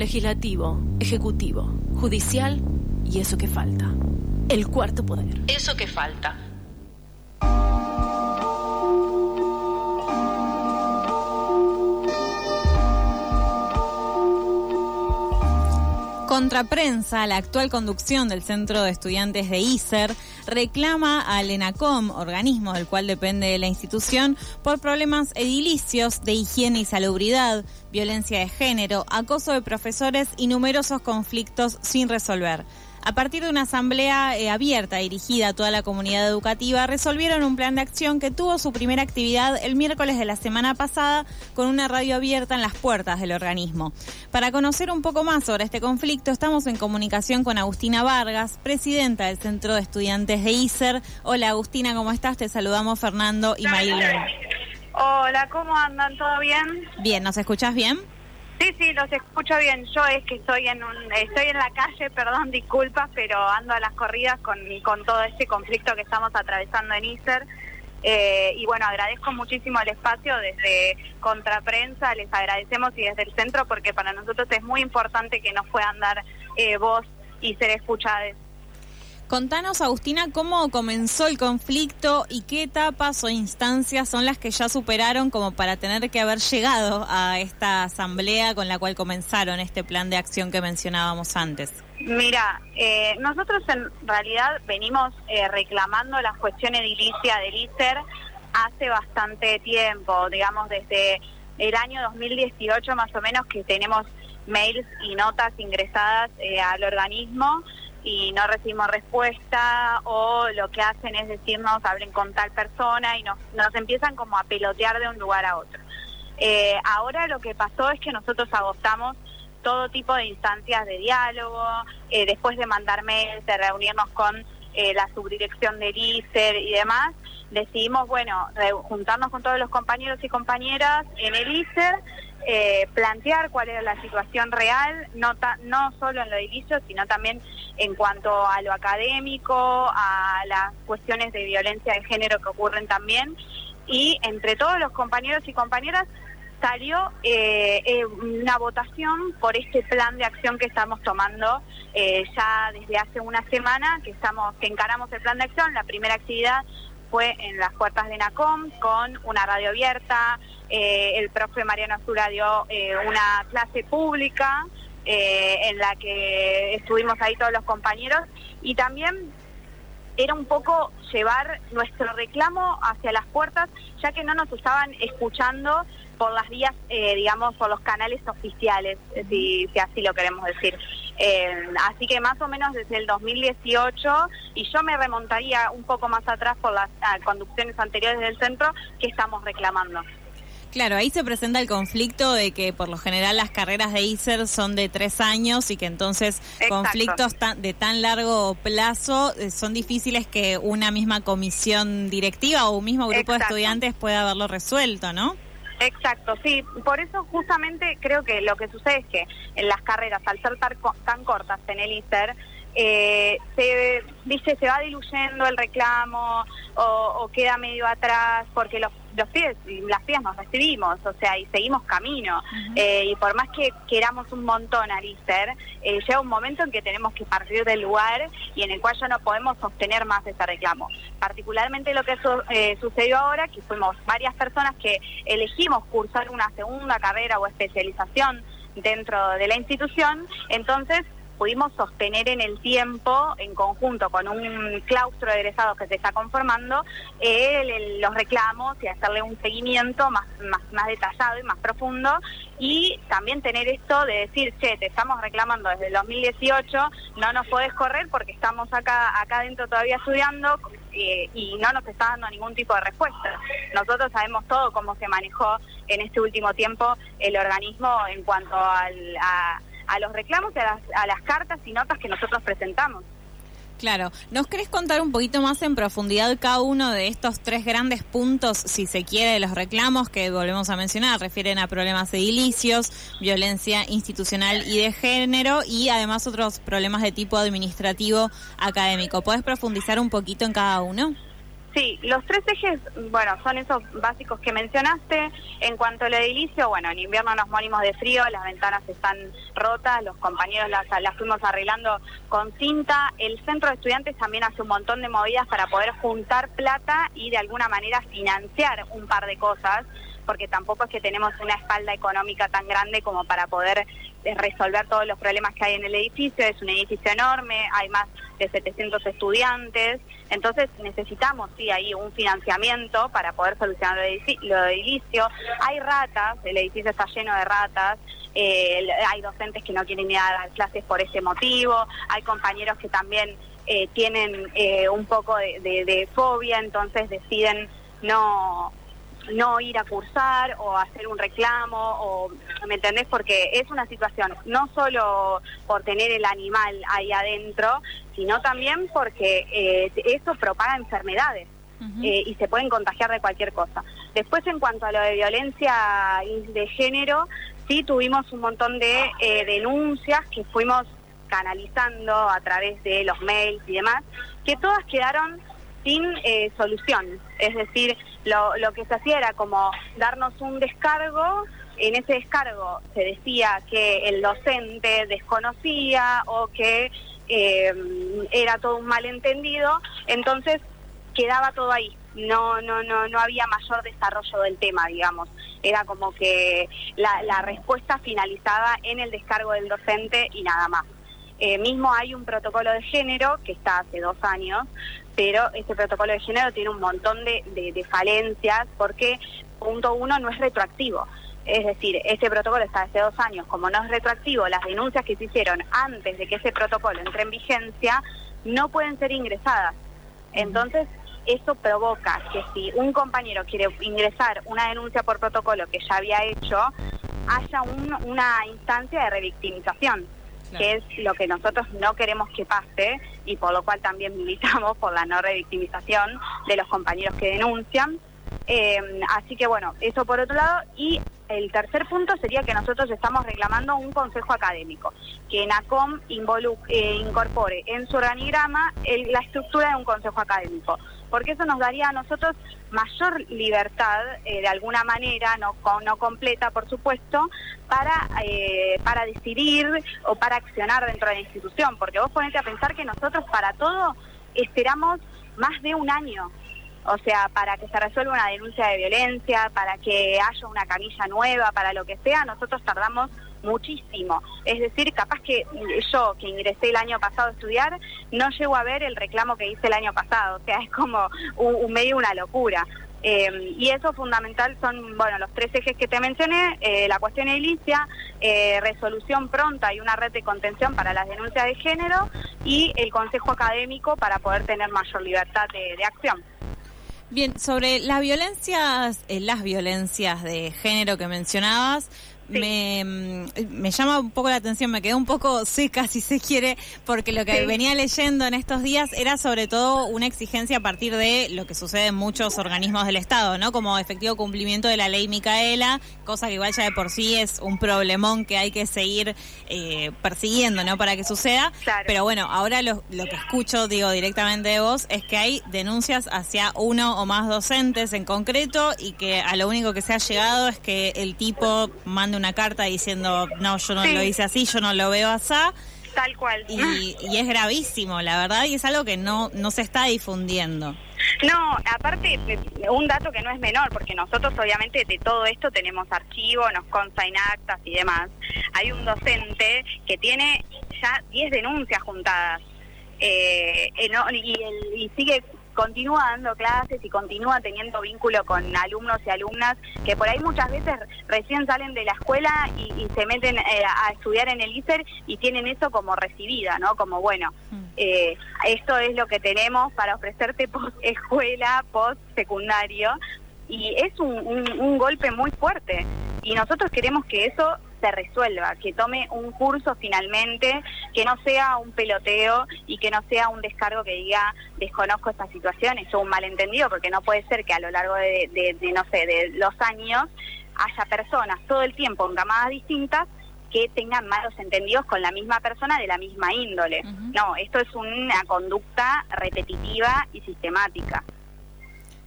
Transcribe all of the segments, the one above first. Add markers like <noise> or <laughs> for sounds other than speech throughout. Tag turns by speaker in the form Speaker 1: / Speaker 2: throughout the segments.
Speaker 1: legislativo, ejecutivo, judicial y eso que falta. El cuarto poder.
Speaker 2: Eso que falta.
Speaker 3: Contraprensa, la actual conducción del Centro de Estudiantes de ISER, reclama al ENACOM, organismo del cual depende la institución, por problemas edilicios de higiene y salubridad, violencia de género, acoso de profesores y numerosos conflictos sin resolver a partir de una asamblea eh, abierta dirigida a toda la comunidad educativa, resolvieron un plan de acción que tuvo su primera actividad el miércoles de la semana pasada con una radio abierta en las puertas del organismo. Para conocer un poco más sobre este conflicto, estamos en comunicación con Agustina Vargas, presidenta del Centro de Estudiantes de ISER. Hola Agustina, ¿cómo estás? Te saludamos Fernando y Maylene.
Speaker 4: Hola, ¿cómo andan? ¿Todo bien?
Speaker 3: Bien, ¿nos escuchas bien?
Speaker 4: Sí, sí, los escucho bien. Yo es que estoy en un, estoy en la calle, perdón, <laughs> disculpas, pero ando a las corridas con, con todo este conflicto que estamos atravesando en ISER. Eh, y bueno, agradezco muchísimo el espacio desde Contraprensa, les agradecemos y desde el centro porque para nosotros es muy importante que nos puedan dar eh, voz y ser escuchadas.
Speaker 3: Contanos, Agustina, cómo comenzó el conflicto y qué etapas o instancias son las que ya superaron como para tener que haber llegado a esta asamblea con la cual comenzaron este plan de acción que mencionábamos antes.
Speaker 4: Mira, eh, nosotros en realidad venimos eh, reclamando la cuestión edilicia del ICER hace bastante tiempo, digamos desde el año 2018 más o menos que tenemos mails y notas ingresadas eh, al organismo y no recibimos respuesta o lo que hacen es decirnos hablen con tal persona y nos, nos empiezan como a pelotear de un lugar a otro. Eh, ahora lo que pasó es que nosotros agotamos todo tipo de instancias de diálogo, eh, después de mandar mails, de reunirnos con eh, la subdirección del ICER y demás, decidimos, bueno, juntarnos con todos los compañeros y compañeras en el ICER eh, plantear cuál era la situación real, no, no solo en lo edilicio, sino también en cuanto a lo académico, a las cuestiones de violencia de género que ocurren también. Y entre todos los compañeros y compañeras salió eh, eh, una votación por este plan de acción que estamos tomando ya desde hace una semana, que estamos que encaramos el plan de acción. La primera actividad fue en las puertas de NACOM con una radio abierta, eh, el profe Mariano Azura dio eh, una clase pública eh, en la que estuvimos ahí todos los compañeros y también era un poco llevar nuestro reclamo hacia las puertas, ya que no nos estaban escuchando por las vías, digamos, por los canales oficiales, si, si así lo queremos decir. Así que más o menos desde el 2018, y yo me remontaría un poco más atrás por las ah, conducciones anteriores del centro, que estamos reclamando.
Speaker 3: Claro, ahí se presenta el conflicto de que por lo general las carreras de ISER son de tres años y que entonces conflictos de tan largo plazo eh, son difíciles que una misma comisión directiva o un mismo grupo de estudiantes pueda haberlo resuelto, ¿no?
Speaker 4: Exacto, sí. Por eso justamente creo que lo que sucede es que en las carreras, al ser tan, cortas en el ISER, eh, se dice se va diluyendo el reclamo o, o, queda medio atrás porque los los pies las pies nos recibimos, o sea, y seguimos camino. Eh, y por más que queramos un montón al ICER, eh, llega un momento en que tenemos que partir del lugar y en el cual ya no podemos sostener más ese reclamo. Particularmente lo que eh, sucedió ahora, que fuimos varias personas que elegimos cursar una segunda carrera o especialización dentro de la institución, entonces pudimos sostener en el tiempo, en conjunto con un claustro de egresados que se está conformando, los reclamos y hacerle un seguimiento más, más, más detallado y más profundo y también tener esto de decir, che, te estamos reclamando desde el 2018, no nos podés correr porque estamos acá, acá adentro todavía estudiando eh, y no nos está dando ningún tipo de respuesta. Nosotros sabemos todo cómo se manejó en este último tiempo el organismo en cuanto al, a a los reclamos y a las, a las cartas y notas que nosotros presentamos.
Speaker 3: Claro, ¿nos querés contar un poquito más en profundidad cada uno de estos tres grandes puntos, si se quiere, de los reclamos que volvemos a mencionar? Refieren a problemas edilicios, violencia institucional y de género y además otros problemas de tipo administrativo académico. ¿Puedes profundizar un poquito en cada uno?
Speaker 4: Sí, los tres ejes, bueno, son esos básicos que mencionaste. En cuanto al edilicio, bueno, en invierno nos morimos de frío, las ventanas están rotas, los compañeros las, las fuimos arreglando con cinta. El centro de estudiantes también hace un montón de movidas para poder juntar plata y de alguna manera financiar un par de cosas, porque tampoco es que tenemos una espalda económica tan grande como para poder eh, resolver todos los problemas que hay en el edificio. Es un edificio enorme, hay más de 700 estudiantes, entonces necesitamos, sí, ahí un financiamiento para poder solucionar lo edilicio. Hay ratas, el edificio está lleno de ratas, eh, hay docentes que no quieren ir a dar clases por ese motivo, hay compañeros que también eh, tienen eh, un poco de fobia, entonces deciden no no ir a cursar o hacer un reclamo o ¿me entendés? Porque es una situación no solo por tener el animal ahí adentro, sino también porque eh, eso propaga enfermedades. Eh, y se pueden contagiar de cualquier cosa. Después, en cuanto a lo de violencia de género, sí tuvimos un montón de eh, denuncias que fuimos canalizando a través de los mails y demás, que todas quedaron sin eh, solución. Es decir, lo, lo que se hacía era como darnos un descargo, en ese descargo se decía que el docente desconocía o que eh, era todo un malentendido, entonces quedaba todo ahí. No, no, no, no había mayor desarrollo del tema, digamos. Era como que la, respuesta finalizaba en el descargo del docente y nada más. Eh, mismo hay un protocolo de género que está hace dos años, pero este protocolo de género tiene un montón de, falencias porque punto uno no es retroactivo. Es decir, ese protocolo está hace dos años, como no es retroactivo, las denuncias que se hicieron antes de que ese protocolo entre en vigencia no pueden ser ingresadas. Entonces, eso provoca que si un compañero quiere ingresar una denuncia por protocolo que ya había hecho, haya una instancia de revictimización que es lo que nosotros no queremos que pase y por lo cual también militamos por la no revictimización de los compañeros que denuncian. Eh, así que bueno, eso por otro lado. Y el tercer punto sería que nosotros estamos reclamando un consejo académico, que NACOM eh, incorpore en su organigrama la estructura de un consejo académico, porque eso nos daría a nosotros mayor libertad, eh, de alguna manera, no, no completa, por supuesto, para, eh, para decidir o para accionar dentro de la institución, porque vos ponete a pensar que nosotros para todo esperamos más de un año o sea, para que se resuelva una denuncia de violencia, para que haya una camilla nueva, para lo que sea, nosotros tardamos muchísimo. Es decir, capaz que yo, que ingresé el año pasado a estudiar, no llego a ver el reclamo que hice el año pasado. O sea, es como un, medio una locura. Eh, y eso fundamental son, bueno, los tres ejes que te mencioné, eh, la cuestión edilicia, eh, resolución pronta y una red de contención para las denuncias de género y el consejo académico para poder tener mayor libertad de acción.
Speaker 3: Bien, sobre las violencias, eh, las violencias de género que mencionabas, me, mm, me, llama un poco la atención, me quedé un poco seca, si se quiere, porque lo que venía leyendo en estos días era sobre todo una exigencia a partir de lo que sucede en muchos organismos del Estado, ¿no? Como efectivo cumplimiento de la ley Micaela, cosa que igual ya de por sí es un problemón que hay que seguir eh, persiguiendo, ¿no? Para que suceda. Pero bueno, ahora lo, lo que escucho, digo directamente de vos, es que hay denuncias hacia uno o más docentes en concreto y que a lo único que se ha llegado es que el tipo mande una carta diciendo, no, yo no lo hice así, yo no lo veo así.
Speaker 4: Tal cual.
Speaker 3: Y, es gravísimo, la verdad, y es algo que no, no se está difundiendo.
Speaker 4: No, aparte, un dato que no es menor, porque nosotros obviamente de todo esto tenemos archivo, nos consta en actas y demás. Hay un docente que tiene ya 10 denuncias juntadas eh, y, y sigue continúa dando clases y continúa teniendo vínculo con alumnos y alumnas que por ahí muchas veces recién salen de la escuela y, se meten eh, a estudiar en el ISER y tienen eso como recibida, ¿no? Como, bueno, mm. eh, esto es lo que tenemos para ofrecerte post escuela, post secundario y es un golpe muy fuerte y nosotros queremos que eso se resuelva, que tome un curso finalmente, que no sea un peloteo y que no sea un descargo que diga desconozco esta situación, es un malentendido, porque no puede ser que a lo largo de, no sé, de los años haya personas todo el tiempo en camadas distintas que tengan malos entendidos con la misma persona de la misma índole. No, esto es una conducta repetitiva y sistemática.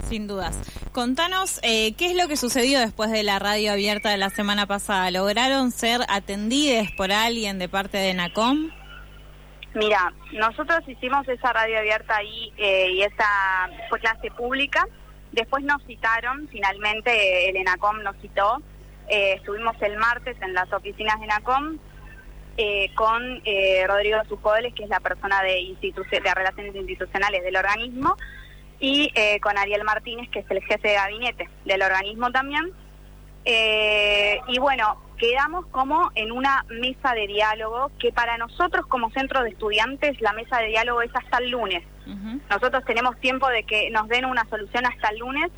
Speaker 3: Sin dudas. Contanos, eh, ¿qué es lo que sucedió después de la radio abierta de la semana pasada? ¿Lograron ser atendidas por alguien de parte de NACOM?
Speaker 4: Mira, nosotros hicimos esa radio abierta ahí eh, y esa fue clase pública. Después nos citaron, finalmente el ENACOM nos citó. Eh, estuvimos el martes en las oficinas de ENACOM eh, con eh, Rodrigo Zucoles, que es la persona de, de Relaciones Institucionales del organismo, y eh, con Ariel Martínez, que es el jefe de gabinete del organismo también. y bueno, quedamos como en una mesa de diálogo que para nosotros como centro de estudiantes la mesa de diálogo es hasta el lunes. Nosotros tenemos tiempo de que nos den una solución hasta el lunes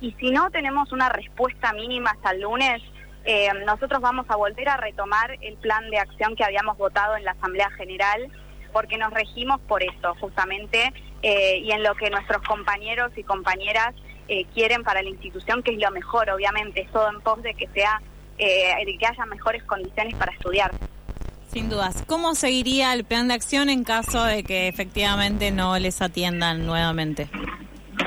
Speaker 4: y si no tenemos una respuesta mínima hasta el lunes, eh, nosotros vamos a volver a retomar el plan de acción que habíamos votado en la Asamblea General porque nos regimos por eso, justamente, eh, y en lo que nuestros compañeros y compañeras eh, quieren para la institución, que es lo mejor, obviamente, es todo en pos de que sea, de que haya mejores condiciones para estudiar.
Speaker 3: Sin dudas. ¿Cómo seguiría el plan de acción en caso de que efectivamente no les atiendan nuevamente?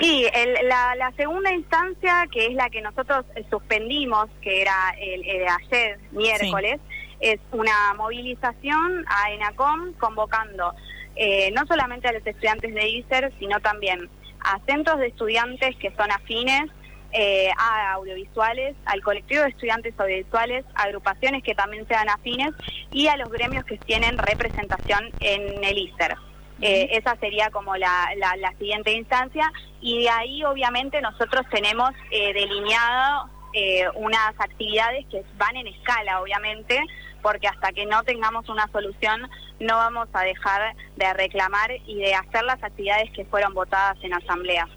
Speaker 4: Sí, la, segunda instancia, que es la que nosotros eh, suspendimos, que era el, ayer, miércoles, es una movilización a ENACOM convocando eh, no solamente a los estudiantes de ISER, sino también a centros de estudiantes que son afines, eh, a audiovisuales, al colectivo de estudiantes audiovisuales, agrupaciones que también sean afines y a los gremios que tienen representación en el ISER. Eh, esa sería como la, la, siguiente instancia y de ahí obviamente nosotros tenemos eh, delineado eh, unas actividades que van en escala obviamente porque hasta que no tengamos una solución no vamos a dejar de reclamar y de hacer las actividades que fueron votadas en asamblea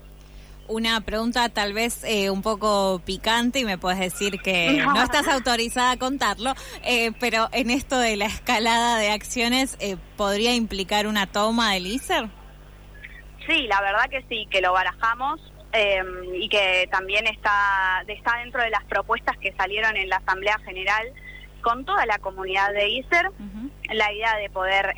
Speaker 3: una pregunta tal vez eh, un poco picante y me puedes decir que <laughs> no, estás autorizada a contarlo, eh, pero en esto de la escalada de acciones, eh, ¿podría implicar una toma del ISER?
Speaker 4: Sí, la verdad que sí, que lo barajamos y que también está, está dentro de las propuestas que salieron en la Asamblea General con toda la comunidad de ISER, la idea de poder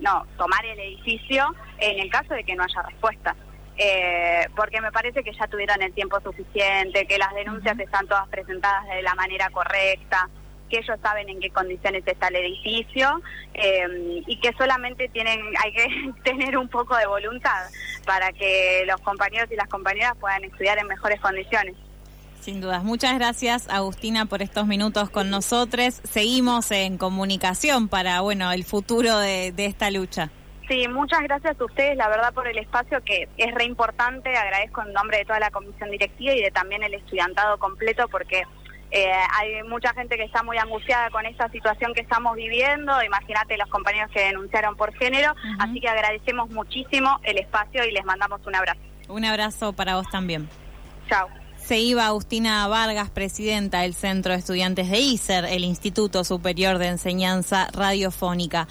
Speaker 4: no, tomar el edificio en el caso de que no haya respuesta. Eh, porque me parece que ya tuvieron el tiempo suficiente, que las denuncias están todas presentadas de la manera correcta, que ellos saben en qué condiciones está el edificio eh, y que solamente tienen <laughs> hay que tener un poco de voluntad para que los compañeros y las compañeras puedan estudiar en mejores condiciones.
Speaker 3: Sin dudas. Muchas gracias, Agustina, por estos minutos con nosotros. Seguimos en comunicación para bueno el futuro de esta lucha.
Speaker 4: Sí, muchas gracias a ustedes, la verdad, por el espacio que es re importante. Agradezco en nombre de toda la comisión directiva y de también el estudiantado completo porque eh, hay mucha gente que está muy angustiada con esta situación que estamos viviendo. Imagínate los compañeros que denunciaron por género. Así que agradecemos muchísimo el espacio y les mandamos un abrazo.
Speaker 3: Un abrazo para vos también.
Speaker 4: Chao.
Speaker 3: Se iba Agustina Vargas, presidenta del Centro de Estudiantes de ISER, el Instituto Superior de Enseñanza Radiofónica.